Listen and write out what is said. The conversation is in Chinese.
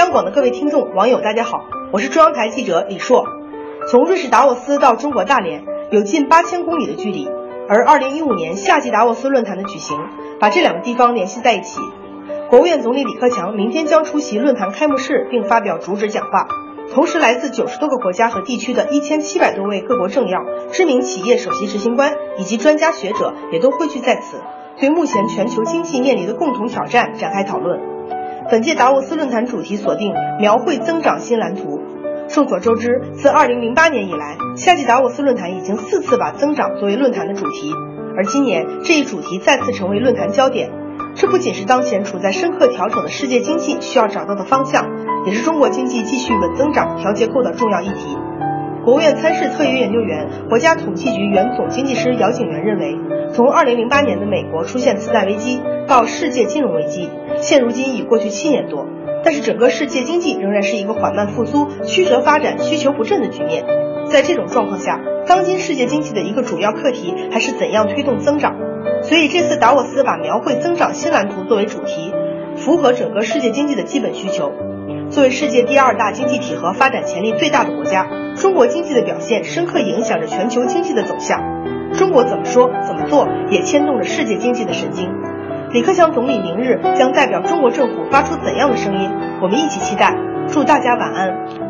央广的各位听众、网友，大家好，我是中央台记者李硕。从瑞士达沃斯到中国大连，有近八千公里的距离，而二零一五年夏季达沃斯论坛的举行，把这两个地方联系在一起。国务院总理李克强明天将出席论坛开幕式，并发表主旨讲话。同时，来自九十多个国家和地区的一千七百多位各国政要、知名企业首席执行官以及专家学者也都汇聚在此，对目前全球经济面临的共同挑战展开讨论。本届达沃斯论坛主题锁定“描绘增长新蓝图”。众所周知，自2008年以来，夏季达沃斯论坛已经四次把增长作为论坛的主题，而今年这一主题再次成为论坛焦点。这不仅是当前处在深刻调整的世界经济需要找到的方向，也是中国经济继续稳增长调结构的重要议题。国务院参事特约研究员、国家统计局原总经济师姚景元认为，从2008年的美国出现次贷危机到世界金融危机，现如今已过去七年多，但是整个世界经济仍然是一个缓慢复苏、曲折发展、需求不振的局面。在这种状况下，当今世界经济的一个主要课题还是怎样推动增长。所以这次达沃斯把描绘增长新蓝图作为主题，符合整个世界经济的基本需求。作为世界第二大经济体和发展潜力最大的国家，中国经济的表现深刻影响着全球经济的走向。中国怎么说怎么做，也牵动着世界经济的神经。李克强总理明日将代表中国政府发出怎样的声音？我们一起期待。祝大家晚安。